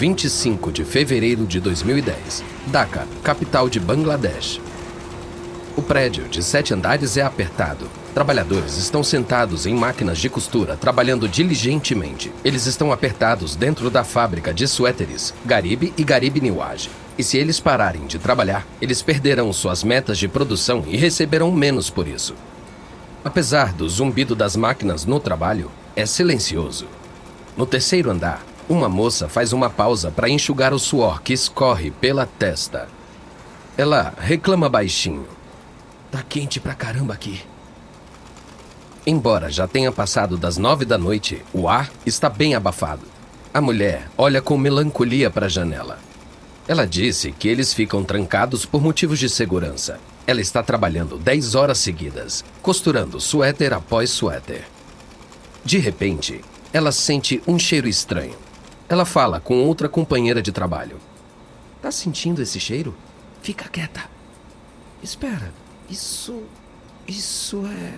25 de fevereiro de 2010. Dhaka, capital de Bangladesh. O prédio, de sete andares, é apertado. Trabalhadores estão sentados em máquinas de costura, trabalhando diligentemente. Eles estão apertados dentro da fábrica de suéteres, Garib e Garib Niwaj. E se eles pararem de trabalhar, eles perderão suas metas de produção e receberão menos por isso. Apesar do zumbido das máquinas no trabalho, é silencioso. No terceiro andar, uma moça faz uma pausa para enxugar o suor que escorre pela testa. Ela reclama baixinho. Tá quente pra caramba aqui. Embora já tenha passado das nove da noite, o ar está bem abafado. A mulher olha com melancolia para a janela. Ela disse que eles ficam trancados por motivos de segurança. Ela está trabalhando dez horas seguidas, costurando suéter após suéter. De repente, ela sente um cheiro estranho. Ela fala com outra companheira de trabalho. Tá sentindo esse cheiro? Fica quieta. Espera, isso. Isso é.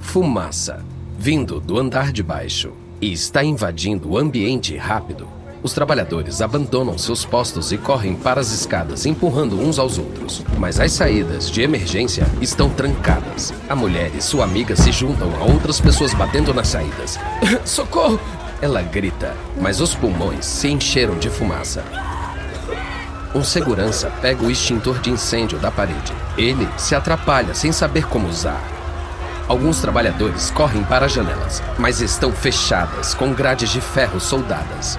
Fumaça, vindo do andar de baixo, e está invadindo o ambiente rápido. Os trabalhadores abandonam seus postos e correm para as escadas, empurrando uns aos outros. Mas as saídas de emergência estão trancadas. A mulher e sua amiga se juntam a outras pessoas batendo nas saídas. Socorro! Ela grita, mas os pulmões se encheram de fumaça. Um segurança pega o extintor de incêndio da parede. Ele se atrapalha sem saber como usar. Alguns trabalhadores correm para as janelas, mas estão fechadas com grades de ferro soldadas.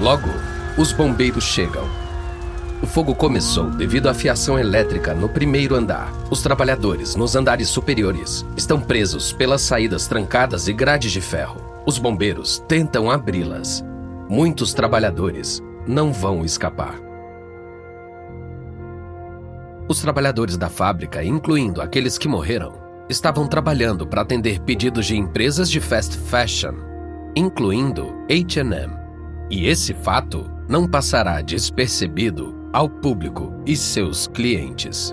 Logo, os bombeiros chegam. O fogo começou devido à fiação elétrica no primeiro andar. Os trabalhadores nos andares superiores estão presos pelas saídas trancadas e grades de ferro. Os bombeiros tentam abri-las. Muitos trabalhadores não vão escapar. Os trabalhadores da fábrica, incluindo aqueles que morreram, estavam trabalhando para atender pedidos de empresas de fast fashion, incluindo H&M. E esse fato não passará despercebido ao público e seus clientes.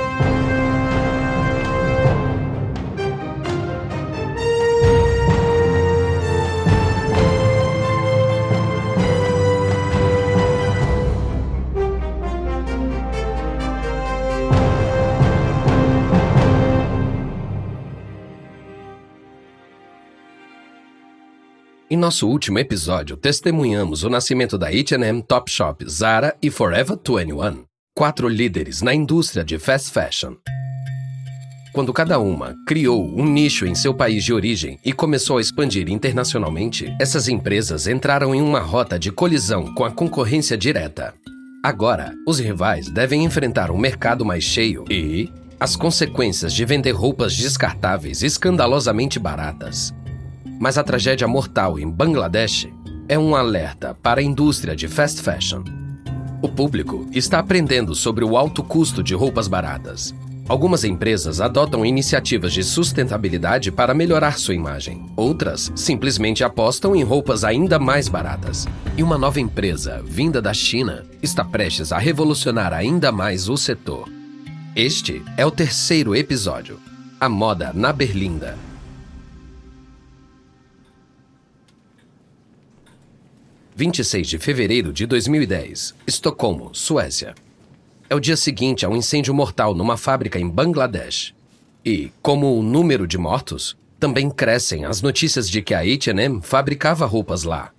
Nosso último episódio, testemunhamos o nascimento da H&M, Topshop, Zara e Forever 21, quatro líderes na indústria de fast fashion. Quando cada uma criou um nicho em seu país de origem e começou a expandir internacionalmente, essas empresas entraram em uma rota de colisão com a concorrência direta. Agora, os rivais devem enfrentar um mercado mais cheio e as consequências de vender roupas descartáveis escandalosamente baratas. Mas a tragédia mortal em Bangladesh é um alerta para a indústria de fast fashion. O público está aprendendo sobre o alto custo de roupas baratas. Algumas empresas adotam iniciativas de sustentabilidade para melhorar sua imagem. Outras simplesmente apostam em roupas ainda mais baratas. E uma nova empresa, vinda da China, está prestes a revolucionar ainda mais o setor. Este é o terceiro episódio: A Moda na Berlinda. 26 de fevereiro de 2010, Estocolmo, Suécia. É o dia seguinte a um incêndio mortal numa fábrica em Bangladesh. E, como o número de mortos, também crescem as notícias de que a H&M fabricava roupas lá.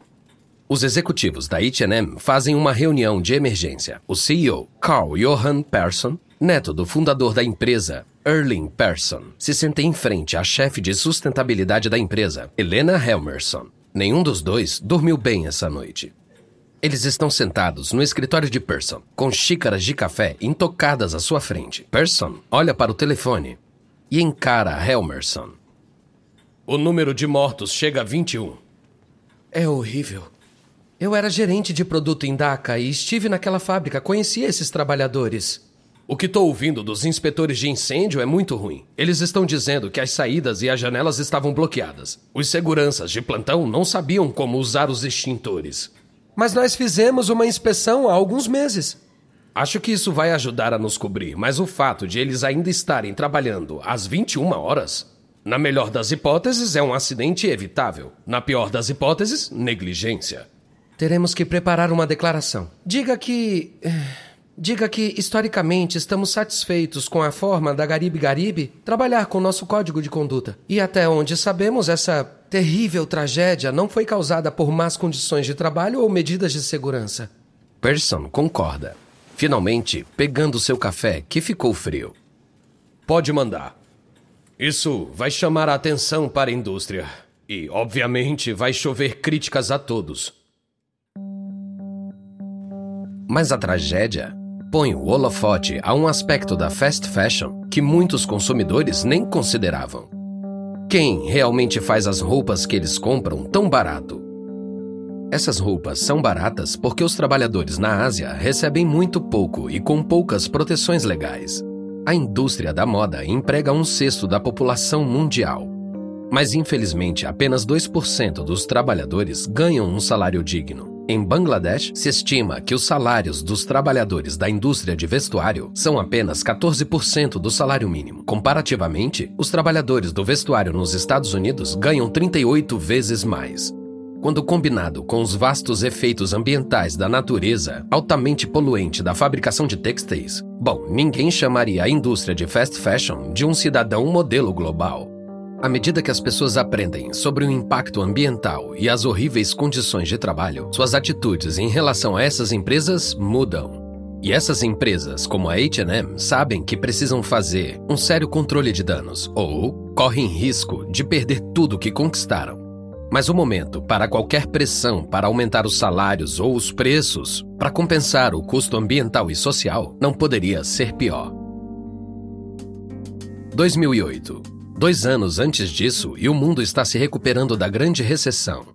Os executivos da H&M fazem uma reunião de emergência. O CEO, Carl Johan Persson, neto do fundador da empresa, Erling Persson, se senta em frente à chefe de sustentabilidade da empresa, Helena Helmerson. Nenhum dos dois dormiu bem essa noite. Eles estão sentados no escritório de Person, com xícaras de café intocadas à sua frente. Person olha para o telefone e encara Helmerson. O número de mortos chega a 21. É horrível. Eu era gerente de produto em Dhaka e estive naquela fábrica, conheci esses trabalhadores. O que estou ouvindo dos inspetores de incêndio é muito ruim. Eles estão dizendo que as saídas e as janelas estavam bloqueadas. Os seguranças de plantão não sabiam como usar os extintores. Mas nós fizemos uma inspeção há alguns meses. Acho que isso vai ajudar a nos cobrir, mas o fato de eles ainda estarem trabalhando às 21 horas, na melhor das hipóteses, é um acidente evitável. Na pior das hipóteses, negligência. Teremos que preparar uma declaração. Diga que. Diga que, historicamente, estamos satisfeitos com a forma da Garibe Garibe trabalhar com nosso código de conduta. E até onde sabemos, essa terrível tragédia não foi causada por más condições de trabalho ou medidas de segurança. Person concorda finalmente pegando seu café que ficou frio. Pode mandar. Isso vai chamar a atenção para a indústria. E, obviamente, vai chover críticas a todos. Mas a tragédia põe o holofote a um aspecto da fast fashion que muitos consumidores nem consideravam. Quem realmente faz as roupas que eles compram tão barato? Essas roupas são baratas porque os trabalhadores na Ásia recebem muito pouco e com poucas proteções legais. A indústria da moda emprega um sexto da população mundial. Mas infelizmente apenas 2% dos trabalhadores ganham um salário digno. Em Bangladesh, se estima que os salários dos trabalhadores da indústria de vestuário são apenas 14% do salário mínimo. Comparativamente, os trabalhadores do vestuário nos Estados Unidos ganham 38 vezes mais. Quando combinado com os vastos efeitos ambientais da natureza altamente poluente da fabricação de textéis, bom, ninguém chamaria a indústria de fast fashion de um cidadão modelo global. À medida que as pessoas aprendem sobre o impacto ambiental e as horríveis condições de trabalho, suas atitudes em relação a essas empresas mudam. E essas empresas, como a HM, sabem que precisam fazer um sério controle de danos ou correm risco de perder tudo que conquistaram. Mas o momento para qualquer pressão para aumentar os salários ou os preços para compensar o custo ambiental e social não poderia ser pior. 2008. Dois anos antes disso, e o mundo está se recuperando da grande recessão.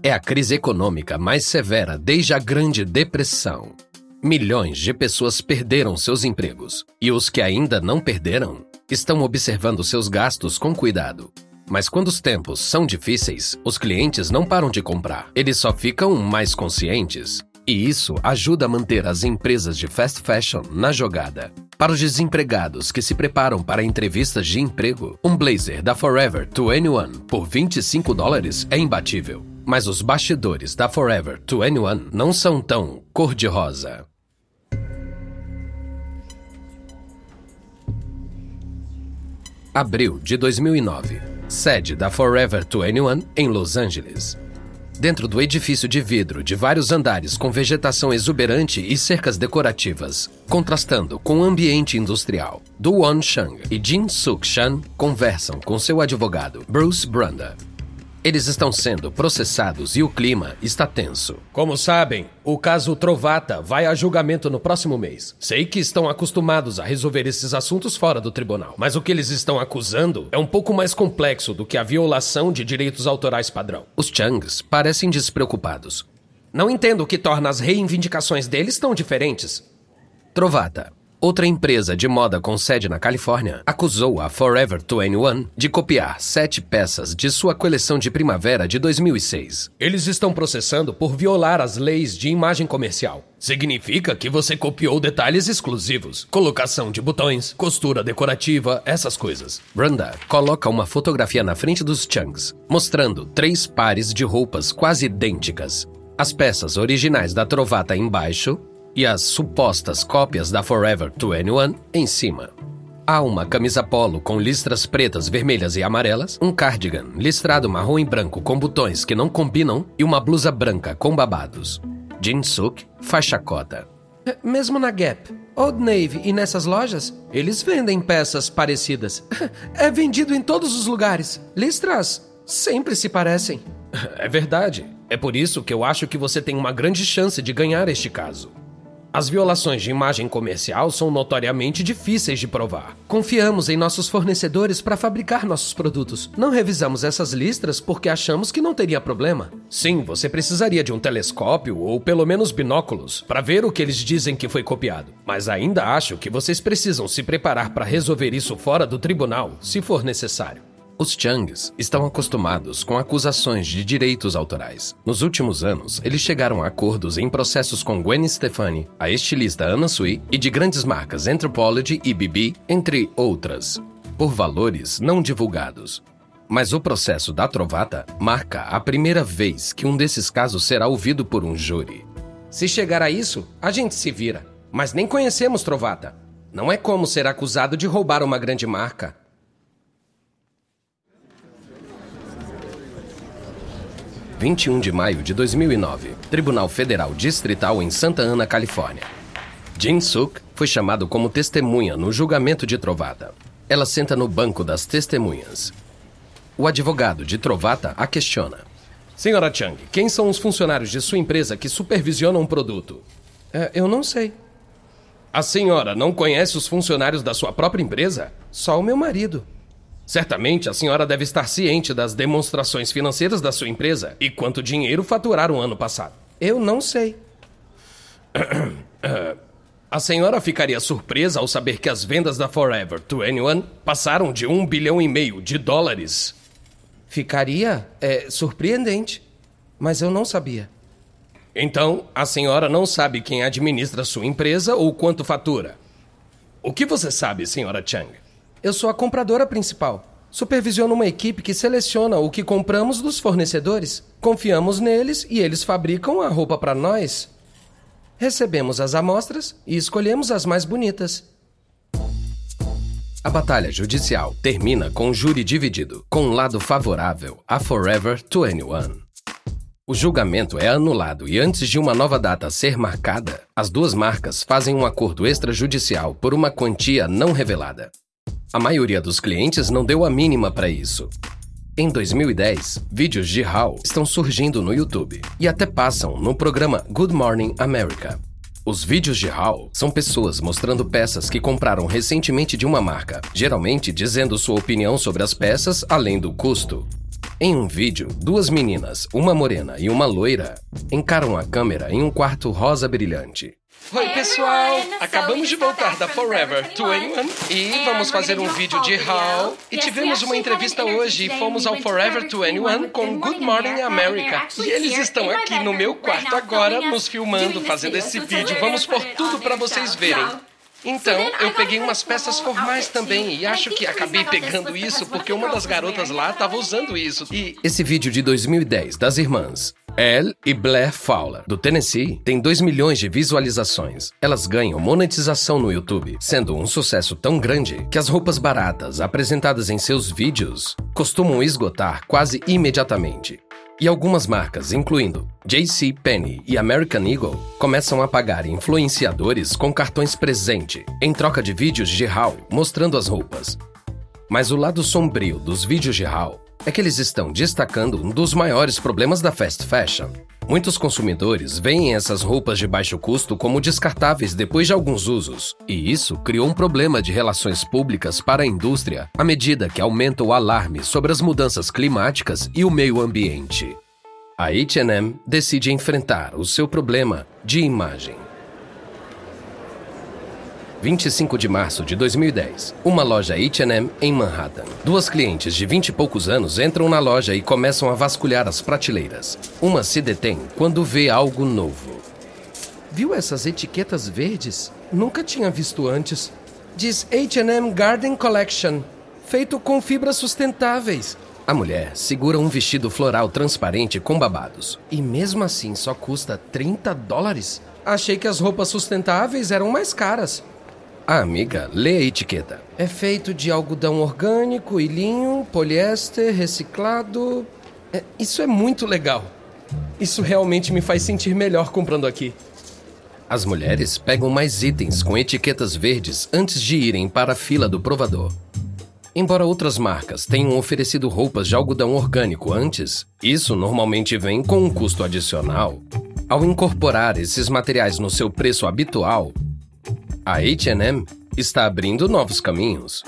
É a crise econômica mais severa desde a Grande Depressão. Milhões de pessoas perderam seus empregos, e os que ainda não perderam estão observando seus gastos com cuidado. Mas quando os tempos são difíceis, os clientes não param de comprar. Eles só ficam mais conscientes. E isso ajuda a manter as empresas de fast fashion na jogada. Para os desempregados que se preparam para entrevistas de emprego, um blazer da Forever 21 por 25 dólares é imbatível. Mas os bastidores da Forever 21 não são tão cor-de-rosa. Abril de 2009 sede da Forever 21 em Los Angeles. Dentro do edifício de vidro de vários andares com vegetação exuberante e cercas decorativas, contrastando com o ambiente industrial, Won Shang e Jin Suk Chan conversam com seu advogado, Bruce Branda, eles estão sendo processados e o clima está tenso. Como sabem, o caso Trovata vai a julgamento no próximo mês. Sei que estão acostumados a resolver esses assuntos fora do tribunal, mas o que eles estão acusando é um pouco mais complexo do que a violação de direitos autorais padrão. Os Changs parecem despreocupados. Não entendo o que torna as reivindicações deles tão diferentes. Trovata, Outra empresa de moda com sede na Califórnia acusou a Forever 21 de copiar sete peças de sua coleção de primavera de 2006. Eles estão processando por violar as leis de imagem comercial. Significa que você copiou detalhes exclusivos, colocação de botões, costura decorativa, essas coisas. Branda coloca uma fotografia na frente dos Chunks, mostrando três pares de roupas quase idênticas. As peças originais da Trovata embaixo e as supostas cópias da Forever 21 em cima. Há uma camisa polo com listras pretas, vermelhas e amarelas, um cardigan listrado marrom e branco com botões que não combinam e uma blusa branca com babados. Jinsuk faz chacota. É, mesmo na Gap, Old Navy e nessas lojas, eles vendem peças parecidas. É vendido em todos os lugares. Listras sempre se parecem. É verdade. É por isso que eu acho que você tem uma grande chance de ganhar este caso. As violações de imagem comercial são notoriamente difíceis de provar. Confiamos em nossos fornecedores para fabricar nossos produtos. Não revisamos essas listras porque achamos que não teria problema. Sim, você precisaria de um telescópio ou pelo menos binóculos para ver o que eles dizem que foi copiado. Mas ainda acho que vocês precisam se preparar para resolver isso fora do tribunal, se for necessário. Os Changs estão acostumados com acusações de direitos autorais. Nos últimos anos, eles chegaram a acordos em processos com Gwen Stefani, a estilista Anna Sui e de grandes marcas Anthropology e BB, entre outras, por valores não divulgados. Mas o processo da Trovata marca a primeira vez que um desses casos será ouvido por um júri. Se chegar a isso, a gente se vira. Mas nem conhecemos Trovata. Não é como ser acusado de roubar uma grande marca. 21 de maio de 2009, Tribunal Federal Distrital em Santa Ana, Califórnia. Jin Suk foi chamado como testemunha no julgamento de Trovata. Ela senta no banco das testemunhas. O advogado de Trovata a questiona. Senhora Chang, quem são os funcionários de sua empresa que supervisionam o produto? É, eu não sei. A senhora não conhece os funcionários da sua própria empresa? Só o meu marido. Certamente a senhora deve estar ciente das demonstrações financeiras da sua empresa e quanto dinheiro faturaram ano passado. Eu não sei. A senhora ficaria surpresa ao saber que as vendas da Forever 21 passaram de um bilhão e meio de dólares. Ficaria é, surpreendente, mas eu não sabia. Então, a senhora não sabe quem administra sua empresa ou quanto fatura. O que você sabe, senhora Chang? Eu sou a compradora principal. Supervisiono uma equipe que seleciona o que compramos dos fornecedores. Confiamos neles e eles fabricam a roupa para nós. Recebemos as amostras e escolhemos as mais bonitas. A batalha judicial termina com o júri dividido, com um lado favorável a Forever 21. O julgamento é anulado e antes de uma nova data ser marcada, as duas marcas fazem um acordo extrajudicial por uma quantia não revelada. A maioria dos clientes não deu a mínima para isso. Em 2010, vídeos de Hal estão surgindo no YouTube e até passam no programa Good Morning America. Os vídeos de Hal são pessoas mostrando peças que compraram recentemente de uma marca, geralmente dizendo sua opinião sobre as peças além do custo. Em um vídeo, duas meninas, uma morena e uma loira, encaram a câmera em um quarto rosa brilhante. Oi, pessoal! Acabamos de voltar da Forever 21 e vamos fazer um vídeo de How. E tivemos uma entrevista hoje e fomos ao Forever 21 com Good Morning America. E eles estão aqui no meu quarto agora, nos filmando, fazendo esse vídeo. Vamos por tudo para vocês verem. Então, eu peguei umas peças formais também e acho que acabei pegando isso porque uma das garotas lá estava usando isso. E esse vídeo de 2010 das irmãs Elle e Blair Fowler, do Tennessee, tem 2 milhões de visualizações. Elas ganham monetização no YouTube, sendo um sucesso tão grande que as roupas baratas apresentadas em seus vídeos costumam esgotar quase imediatamente. E algumas marcas, incluindo JC Penney e American Eagle, começam a pagar influenciadores com cartões presente em troca de vídeos de Hall mostrando as roupas. Mas o lado sombrio dos vídeos de Hall é que eles estão destacando um dos maiores problemas da fast fashion. Muitos consumidores veem essas roupas de baixo custo como descartáveis depois de alguns usos, e isso criou um problema de relações públicas para a indústria à medida que aumenta o alarme sobre as mudanças climáticas e o meio ambiente. A H&M decide enfrentar o seu problema de imagem. 25 de março de 2010. Uma loja H&M em Manhattan. Duas clientes de 20 e poucos anos entram na loja e começam a vasculhar as prateleiras. Uma se detém quando vê algo novo. Viu essas etiquetas verdes? Nunca tinha visto antes. Diz H&M Garden Collection, feito com fibras sustentáveis. A mulher segura um vestido floral transparente com babados. E mesmo assim só custa 30 dólares? Achei que as roupas sustentáveis eram mais caras. A amiga lê a etiqueta. É feito de algodão orgânico e linho, poliéster, reciclado. É, isso é muito legal. Isso realmente me faz sentir melhor comprando aqui. As mulheres pegam mais itens com etiquetas verdes antes de irem para a fila do provador. Embora outras marcas tenham oferecido roupas de algodão orgânico antes, isso normalmente vem com um custo adicional. Ao incorporar esses materiais no seu preço habitual, a H&M está abrindo novos caminhos.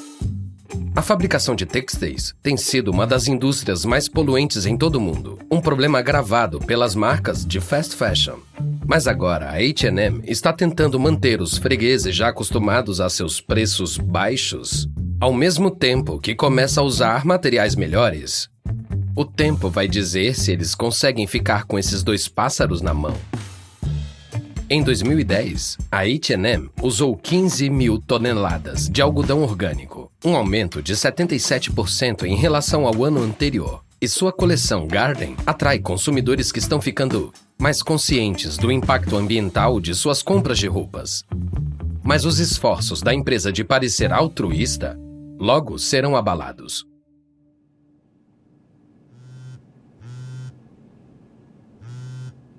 A fabricação de têxteis tem sido uma das indústrias mais poluentes em todo o mundo, um problema agravado pelas marcas de fast fashion. Mas agora a H&M está tentando manter os fregueses já acostumados a seus preços baixos Ao mesmo tempo que começa a usar materiais melhores, o tempo vai dizer se eles conseguem ficar com esses dois pássaros na mão. Em 2010, a H&M usou 15 mil toneladas de algodão orgânico, um aumento de 77% em relação ao ano anterior. E sua coleção Garden atrai consumidores que estão ficando mais conscientes do impacto ambiental de suas compras de roupas. Mas os esforços da empresa de parecer altruísta logo serão abalados.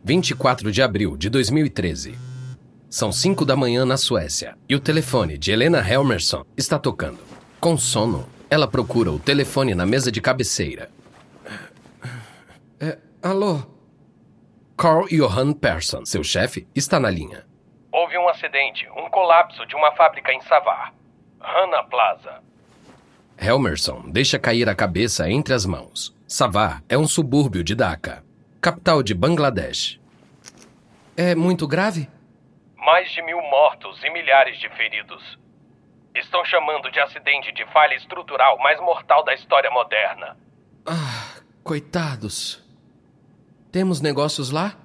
Vinte e quatro de abril de 2013. São cinco da manhã na Suécia e o telefone de Helena Helmerson está tocando. Com sono, ela procura o telefone na mesa de cabeceira é, alô? Carl Johan Persson, seu chefe, está na linha. Houve um acidente, um colapso de uma fábrica em Savar. Rana Plaza. Helmerson deixa cair a cabeça entre as mãos. Savar é um subúrbio de Dhaka, capital de Bangladesh. É muito grave? Mais de mil mortos e milhares de feridos. Estão chamando de acidente de falha estrutural mais mortal da história moderna. Ah, coitados. Temos negócios lá?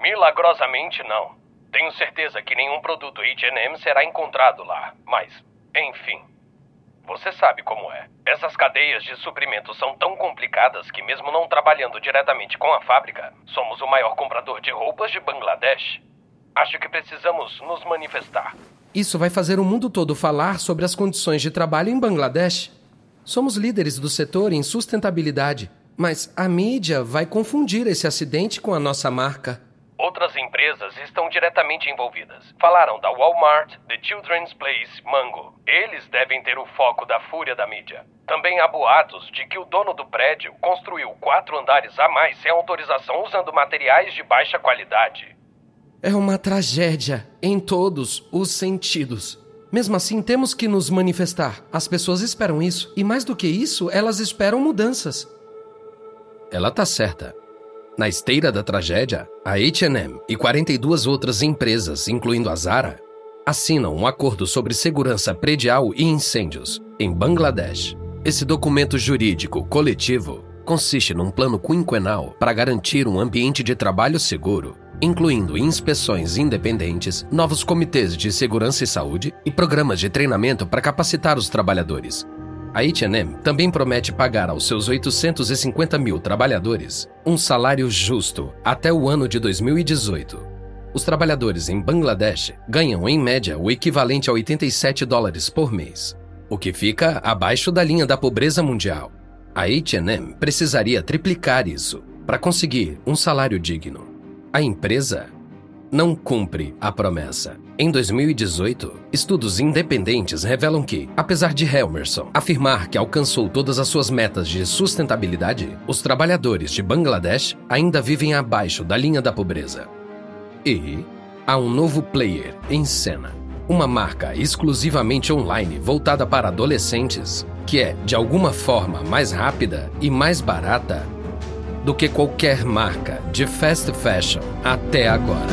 Milagrosamente não. Tenho certeza que nenhum produto H&M será encontrado lá, mas, enfim. Você sabe como é. Essas cadeias de suprimentos são tão complicadas que mesmo não trabalhando diretamente com a fábrica, somos o maior comprador de roupas de Bangladesh. Acho que precisamos nos manifestar. Isso vai fazer o mundo todo falar sobre as condições de trabalho em Bangladesh. Somos líderes do setor em sustentabilidade. Mas a mídia vai confundir esse acidente com a nossa marca. Outras empresas estão diretamente envolvidas. Falaram da Walmart, The Children's Place, Mango. Eles devem ter o foco da fúria da mídia. Também há boatos de que o dono do prédio construiu quatro andares a mais sem autorização usando materiais de baixa qualidade. É uma tragédia em todos os sentidos. Mesmo assim, temos que nos manifestar. As pessoas esperam isso. E mais do que isso, elas esperam mudanças. Ela tá certa. Na esteira da tragédia, a H&M e 42 outras empresas, incluindo a Zara, assinam um acordo sobre segurança predial e incêndios em Bangladesh. Esse documento jurídico coletivo consiste num plano quinquenal para garantir um ambiente de trabalho seguro, incluindo inspeções independentes, novos comitês de segurança e saúde e programas de treinamento para capacitar os trabalhadores, a H&M também promete pagar aos seus 850 mil trabalhadores um salário justo até o ano de 2018. Os trabalhadores em Bangladesh ganham, em média, o equivalente a 87 dólares por mês, o que fica abaixo da linha da pobreza mundial. A H&M precisaria triplicar isso para conseguir um salário digno. A empresa não cumpre a promessa. Em 2018, estudos independentes revelam que, apesar de Helmerson afirmar que alcançou todas as suas metas de sustentabilidade, os trabalhadores de Bangladesh ainda vivem abaixo da linha da pobreza. E há um novo player em cena. Uma marca exclusivamente online voltada para adolescentes, que é, de alguma forma, mais rápida e mais barata do que qualquer marca de fast fashion até agora.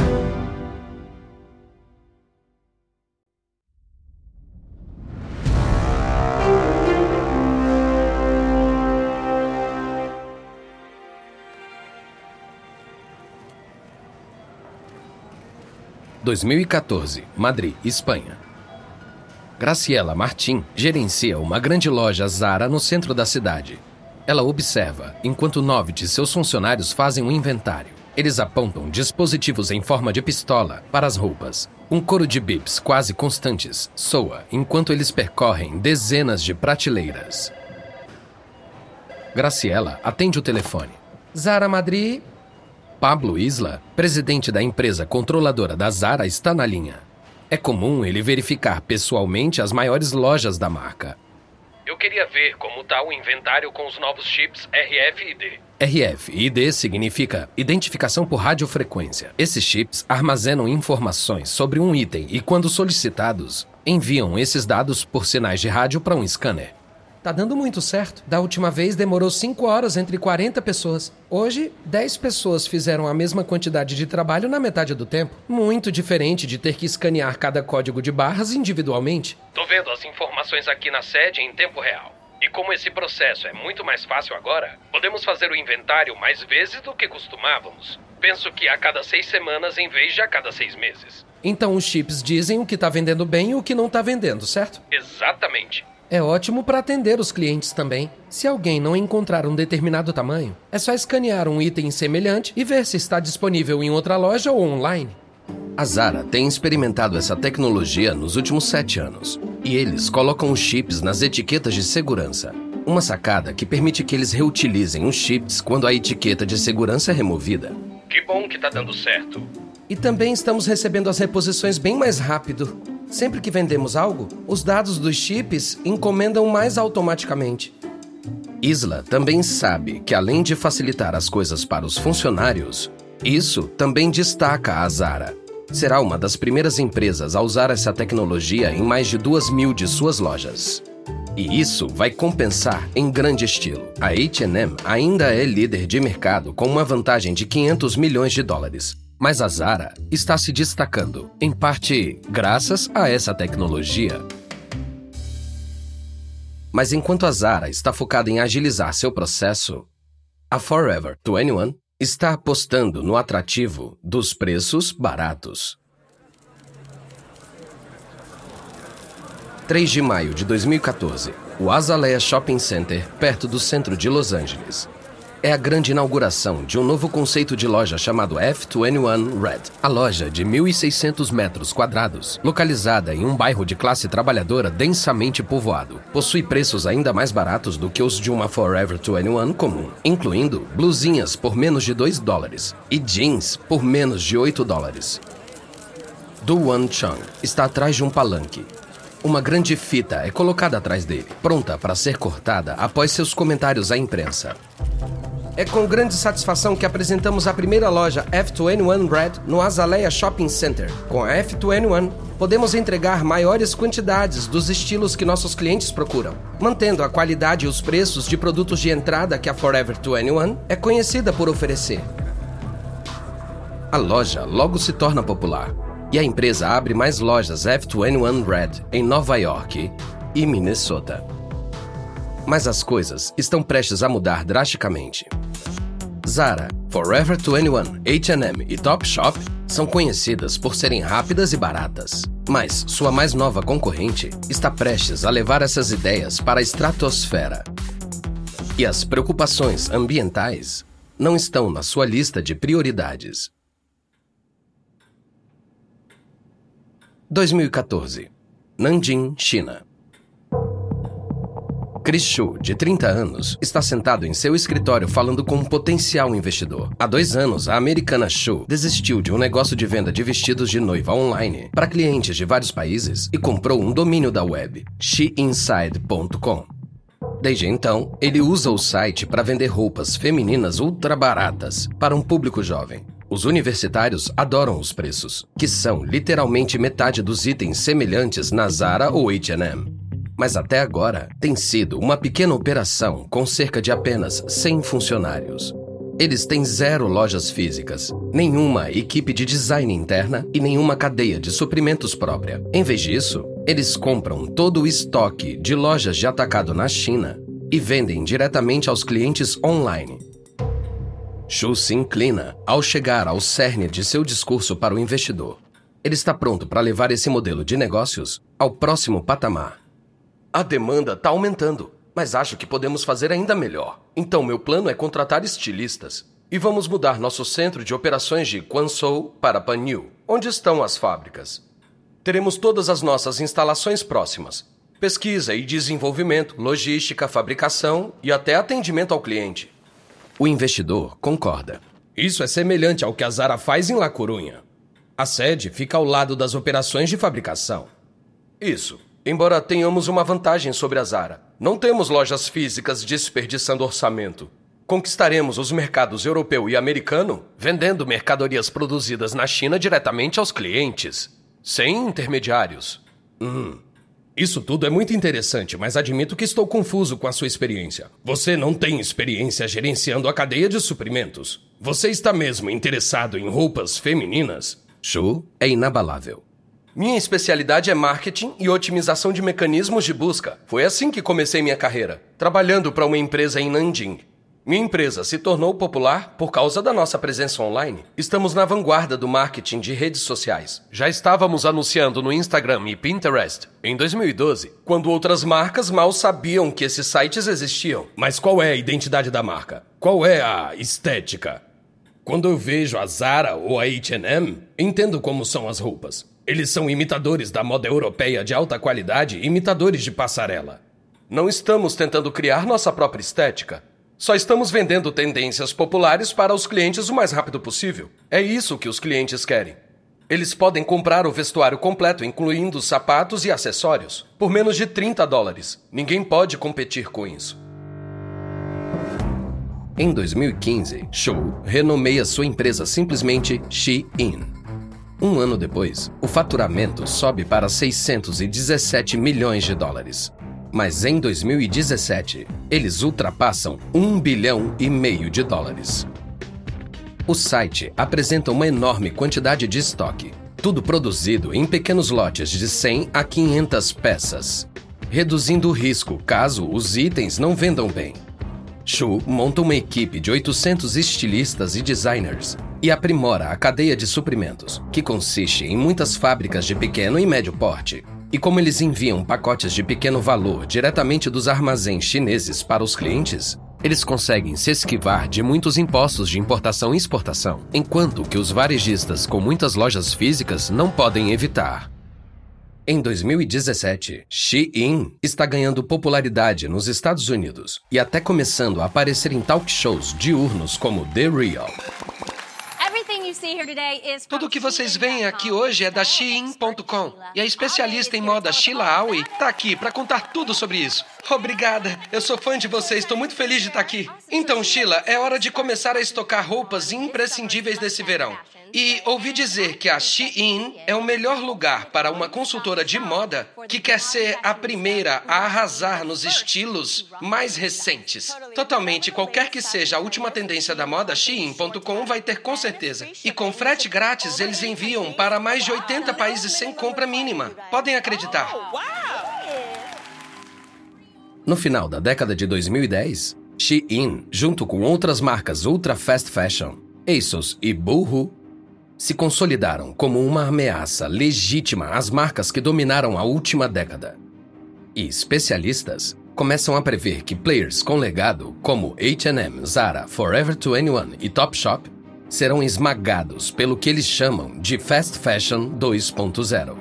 (2014) Madrid, Espanha. Graciela Martim gerencia uma grande loja Zara no centro da cidade. Ela observa, enquanto nove de seus funcionários fazem um inventário. Eles apontam dispositivos em forma de pistola para as roupas. Um coro de bips quase constantes soa enquanto eles percorrem dezenas de prateleiras. Graciela atende o telefone. Zara Madrid. Pablo Isla, presidente da empresa controladora da Zara, está na linha. É comum ele verificar pessoalmente as maiores lojas da marca. Eu queria ver como está o inventário com os novos chips RFID. RFID significa identificação por radiofrequência. Esses chips armazenam informações sobre um item e, quando solicitados, enviam esses dados por sinais de rádio para um scanner. Tá dando muito certo. Da última vez demorou 5 horas entre 40 pessoas. Hoje, 10 pessoas fizeram a mesma quantidade de trabalho na metade do tempo. Muito diferente de ter que escanear cada código de barras individualmente. Tô vendo as informações aqui na sede em tempo real. E como esse processo é muito mais fácil agora, podemos fazer o inventário mais vezes do que costumávamos. Penso que a cada seis semanas em vez de a cada seis meses. Então os chips dizem o que tá vendendo bem e o que não tá vendendo, certo? Exatamente. É ótimo para atender os clientes também. Se alguém não encontrar um determinado tamanho, é só escanear um item semelhante e ver se está disponível em outra loja ou online. A Zara tem experimentado essa tecnologia nos últimos sete anos. E eles colocam os chips nas etiquetas de segurança. Uma sacada que permite que eles reutilizem os chips quando a etiqueta de segurança é removida. Que bom que tá dando certo. E também estamos recebendo as reposições bem mais rápido. Sempre que vendemos algo, os dados dos chips encomendam mais automaticamente. Isla também sabe que, além de facilitar as coisas para os funcionários, isso também destaca a Zara. Será uma das primeiras empresas a usar essa tecnologia em mais de duas mil de suas lojas. E isso vai compensar em grande estilo. A H&M ainda é líder de mercado com uma vantagem de 500 milhões de dólares. Mas a Zara está se destacando, em parte graças a essa tecnologia. Mas enquanto a Zara está focada em agilizar seu processo, a Forever 21 está apostando no atrativo dos preços baratos. 3 de maio de 2014, o Azalea Shopping Center, perto do centro de Los Angeles é a grande inauguração de um novo conceito de loja chamado F21 Red. A loja de 1.600 metros quadrados, localizada em um bairro de classe trabalhadora densamente povoado, possui preços ainda mais baratos do que os de uma Forever 21 comum, incluindo blusinhas por menos de 2 dólares e jeans por menos de 8 dólares. Duan Chang está atrás de um palanque, uma grande fita é colocada atrás dele, pronta para ser cortada após seus comentários à imprensa. É com grande satisfação que apresentamos a primeira loja F21 Red no Azalea Shopping Center. Com a F21, podemos entregar maiores quantidades dos estilos que nossos clientes procuram, mantendo a qualidade e os preços de produtos de entrada que a Forever 21 é conhecida por oferecer. A loja logo se torna popular e a empresa abre mais lojas F21 Red em Nova York e Minnesota. Mas as coisas estão prestes a mudar drasticamente. Zara, Forever 21, H&M e Topshop são conhecidas por serem rápidas e baratas. Mas sua mais nova concorrente está prestes a levar essas ideias para a estratosfera. E as preocupações ambientais não estão na sua lista de prioridades. 2014 Nanjing, China Chris Shu, de 30 anos, está sentado em seu escritório falando com um potencial investidor. Há dois anos, a americana Shu desistiu de um negócio de venda de vestidos de noiva online para clientes de vários países e comprou um domínio da web, sheinside.com. Desde então, ele usa o site para vender roupas femininas ultra baratas para um público jovem. Os universitários adoram os preços, que são literalmente metade dos itens semelhantes na Zara ou H&M mas até agora tem sido uma pequena operação com cerca de apenas 100 funcionários. Eles têm zero lojas físicas, nenhuma equipe de design interna e nenhuma cadeia de suprimentos própria. Em vez disso, eles compram todo o estoque de lojas de atacado na China e vendem diretamente aos clientes online. Xu se inclina ao chegar ao cerne de seu discurso para o investidor. Ele está pronto para levar esse modelo de negócios ao próximo patamar. A demanda está aumentando, mas acho que podemos fazer ainda melhor. Então, meu plano é contratar estilistas. E vamos mudar nosso centro de operações de Quanzhou para Panyu, onde estão as fábricas. Teremos todas as nossas instalações próximas. Pesquisa e desenvolvimento, logística, fabricação e até atendimento ao cliente. O investidor concorda. Isso é semelhante ao que a Zara faz em La Corunha. A sede fica ao lado das operações de fabricação. Isso. Embora tenhamos uma vantagem sobre a Zara, não temos lojas físicas desperdiçando orçamento. Conquistaremos os mercados europeu e americano vendendo mercadorias produzidas na China diretamente aos clientes, sem intermediários. Hum. Isso tudo é muito interessante, mas admito que estou confuso com a sua experiência. Você não tem experiência gerenciando a cadeia de suprimentos. Você está mesmo interessado em roupas femininas? Shu é inabalável. Minha especialidade é marketing e otimização de mecanismos de busca. Foi assim que comecei minha carreira, trabalhando para uma empresa em Nanjing. Minha empresa se tornou popular por causa da nossa presença online. Estamos na vanguarda do marketing de redes sociais. Já estávamos anunciando no Instagram e Pinterest em 2012, quando outras marcas mal sabiam que esses sites existiam. Mas qual é a identidade da marca? Qual é a estética? Quando eu vejo a Zara ou a H&M, entendo como são as roupas. Eles são imitadores da moda europeia de alta qualidade, imitadores de passarela. Não estamos tentando criar nossa própria estética. Só estamos vendendo tendências populares para os clientes o mais rápido possível. É isso que os clientes querem. Eles podem comprar o vestuário completo, incluindo sapatos e acessórios, por menos de 30 dólares. Ninguém pode competir com isso. Em 2015, Show renomeia sua empresa simplesmente Shein. Um ano depois, o faturamento sobe para 617 milhões de dólares. Mas em 2017, eles ultrapassam um bilhão e meio de dólares. O site apresenta uma enorme quantidade de estoque, tudo produzido em pequenos lotes de 100 a 500 peças, reduzindo o risco caso os itens não vendam bem. Shu monta uma equipe de 800 estilistas e designers e aprimora a cadeia de suprimentos, que consiste em muitas fábricas de pequeno e médio porte, e como eles enviam pacotes de pequeno valor diretamente dos armazéns chineses para os clientes, eles conseguem se esquivar de muitos impostos de importação e exportação, enquanto que os varejistas com muitas lojas físicas não podem evitar. Em 2017, Shein está ganhando popularidade nos Estados Unidos e até começando a aparecer em talk shows diurnos como The Real. Tudo o que vocês veem aqui hoje é da Shein.com. E a especialista em moda Sheila Aoi está aqui para contar tudo sobre isso. Obrigada, eu sou fã de vocês, estou muito feliz de estar aqui. Então, Sheila, é hora de começar a estocar roupas imprescindíveis desse verão. E ouvi dizer que a Shein é o melhor lugar para uma consultora de moda que quer ser a primeira a arrasar nos estilos mais recentes. Totalmente, qualquer que seja a última tendência da moda, Shein.com vai ter com certeza. E com frete grátis, eles enviam para mais de 80 países sem compra mínima. Podem acreditar. No final da década de 2010, Shein, junto com outras marcas ultra fast fashion, ASOS e Boohoo, se consolidaram como uma ameaça legítima às marcas que dominaram a última década. E especialistas começam a prever que players com legado como H&M, Zara, Forever 21 e Topshop serão esmagados pelo que eles chamam de Fast Fashion 2.0.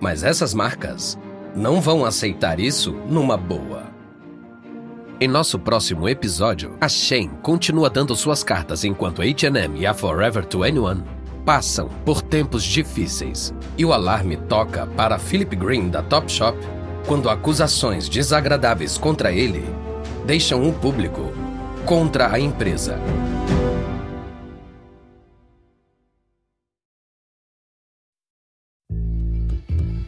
Mas essas marcas não vão aceitar isso numa boa. Em nosso próximo episódio, a Shein continua dando suas cartas enquanto H&M e a Forever 21 passam por tempos difíceis. E o alarme toca para Philip Green da Topshop quando acusações desagradáveis contra ele deixam o público contra a empresa.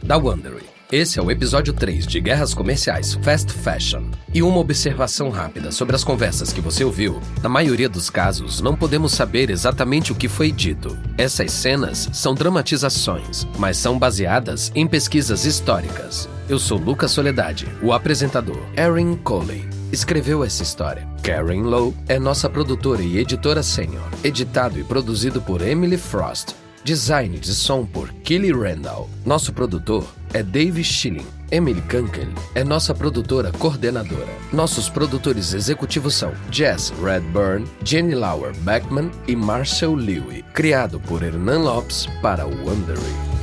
Da Wondery. Esse é o episódio 3 de Guerras Comerciais Fast Fashion. E uma observação rápida sobre as conversas que você ouviu. Na maioria dos casos, não podemos saber exatamente o que foi dito. Essas cenas são dramatizações, mas são baseadas em pesquisas históricas. Eu sou Lucas Soledade, o apresentador. Erin Coley escreveu essa história. Karen Lowe é nossa produtora e editora sênior. Editado e produzido por Emily Frost. Design de som por Kelly Randall. Nosso produtor é Dave Schilling. Emily Kunkel é nossa produtora coordenadora. Nossos produtores executivos são Jess Redburn, Jenny Lauer Beckman e Marcel Lewy. Criado por Hernan Lopes para o Wondery.